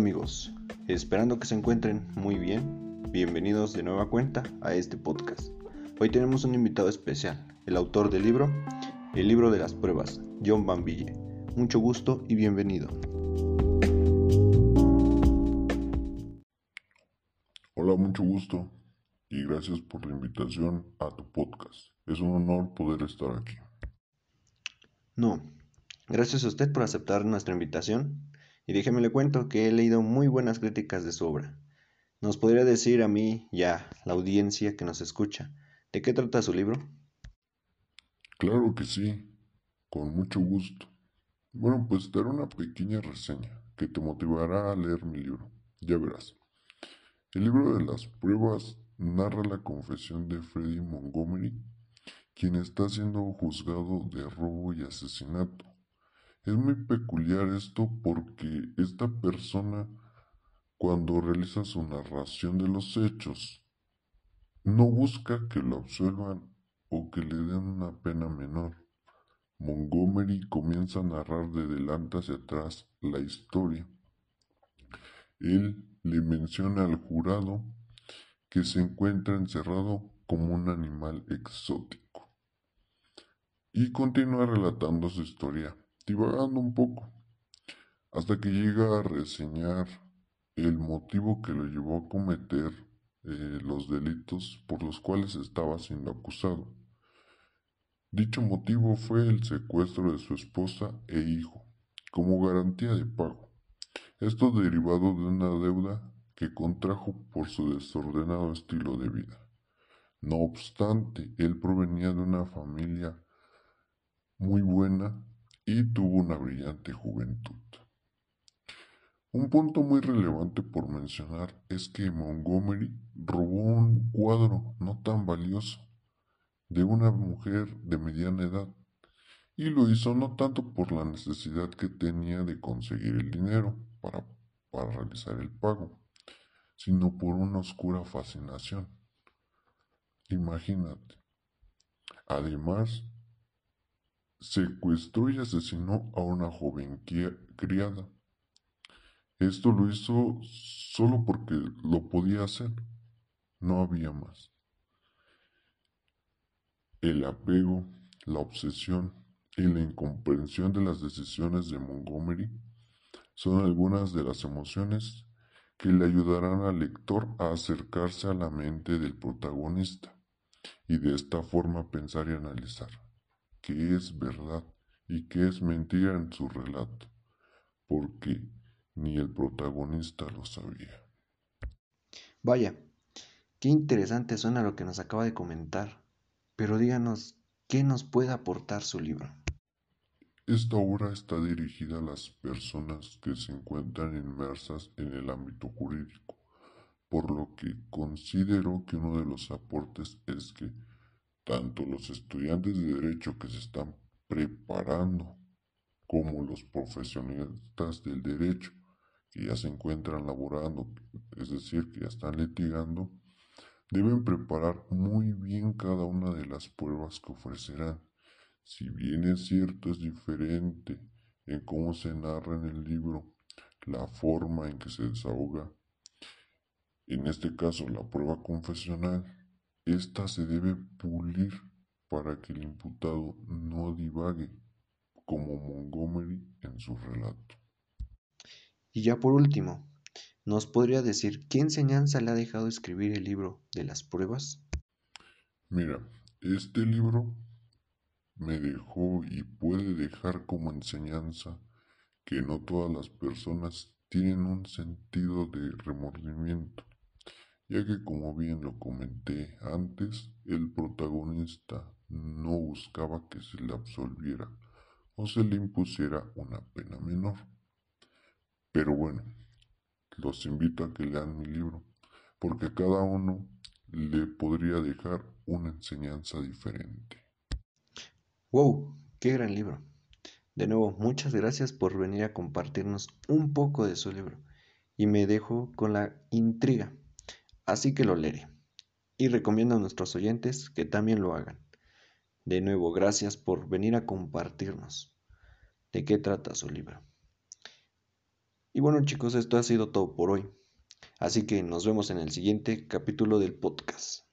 amigos, esperando que se encuentren muy bien, bienvenidos de nueva cuenta a este podcast. Hoy tenemos un invitado especial, el autor del libro El libro de las pruebas, John Van Ville. Mucho gusto y bienvenido. Hola, mucho gusto y gracias por la invitación a tu podcast. Es un honor poder estar aquí. No, gracias a usted por aceptar nuestra invitación y déjeme le cuento que he leído muy buenas críticas de su obra. ¿Nos podría decir a mí y a la audiencia que nos escucha de qué trata su libro? Claro que sí, con mucho gusto. Bueno, pues daré una pequeña reseña que te motivará a leer mi libro. Ya verás. El libro de las pruebas narra la confesión de Freddie Montgomery, quien está siendo juzgado de robo y asesinato es muy peculiar esto porque esta persona cuando realiza su narración de los hechos no busca que lo absuelvan o que le den una pena menor. Montgomery comienza a narrar de delante hacia atrás la historia. Él le menciona al jurado que se encuentra encerrado como un animal exótico y continúa relatando su historia divagando un poco, hasta que llega a reseñar el motivo que lo llevó a cometer eh, los delitos por los cuales estaba siendo acusado. Dicho motivo fue el secuestro de su esposa e hijo, como garantía de pago. Esto derivado de una deuda que contrajo por su desordenado estilo de vida. No obstante, él provenía de una familia muy buena y tuvo una brillante juventud. Un punto muy relevante por mencionar es que Montgomery robó un cuadro no tan valioso de una mujer de mediana edad y lo hizo no tanto por la necesidad que tenía de conseguir el dinero para, para realizar el pago, sino por una oscura fascinación. Imagínate. Además, secuestró y asesinó a una joven criada. Esto lo hizo solo porque lo podía hacer. No había más. El apego, la obsesión y la incomprensión de las decisiones de Montgomery son algunas de las emociones que le ayudarán al lector a acercarse a la mente del protagonista y de esta forma pensar y analizar qué es verdad y qué es mentira en su relato, porque ni el protagonista lo sabía. Vaya, qué interesante suena lo que nos acaba de comentar, pero díganos, ¿qué nos puede aportar su libro? Esta obra está dirigida a las personas que se encuentran inmersas en el ámbito jurídico, por lo que considero que uno de los aportes es que tanto los estudiantes de derecho que se están preparando como los profesionistas del derecho que ya se encuentran laborando, es decir, que ya están litigando, deben preparar muy bien cada una de las pruebas que ofrecerán. Si bien es cierto, es diferente en cómo se narra en el libro, la forma en que se desahoga, en este caso la prueba confesional, esta se debe pulir para que el imputado no divague como Montgomery en su relato. Y ya por último, ¿nos podría decir qué enseñanza le ha dejado escribir el libro de las pruebas? Mira, este libro me dejó y puede dejar como enseñanza que no todas las personas tienen un sentido de remordimiento ya que como bien lo comenté antes, el protagonista no buscaba que se le absolviera o se le impusiera una pena menor. Pero bueno, los invito a que lean mi libro, porque cada uno le podría dejar una enseñanza diferente. ¡Wow! ¡Qué gran libro! De nuevo, muchas gracias por venir a compartirnos un poco de su libro y me dejo con la intriga así que lo leeré. Y recomiendo a nuestros oyentes que también lo hagan. De nuevo, gracias por venir a compartirnos de qué trata su libro. Y bueno chicos, esto ha sido todo por hoy. Así que nos vemos en el siguiente capítulo del podcast.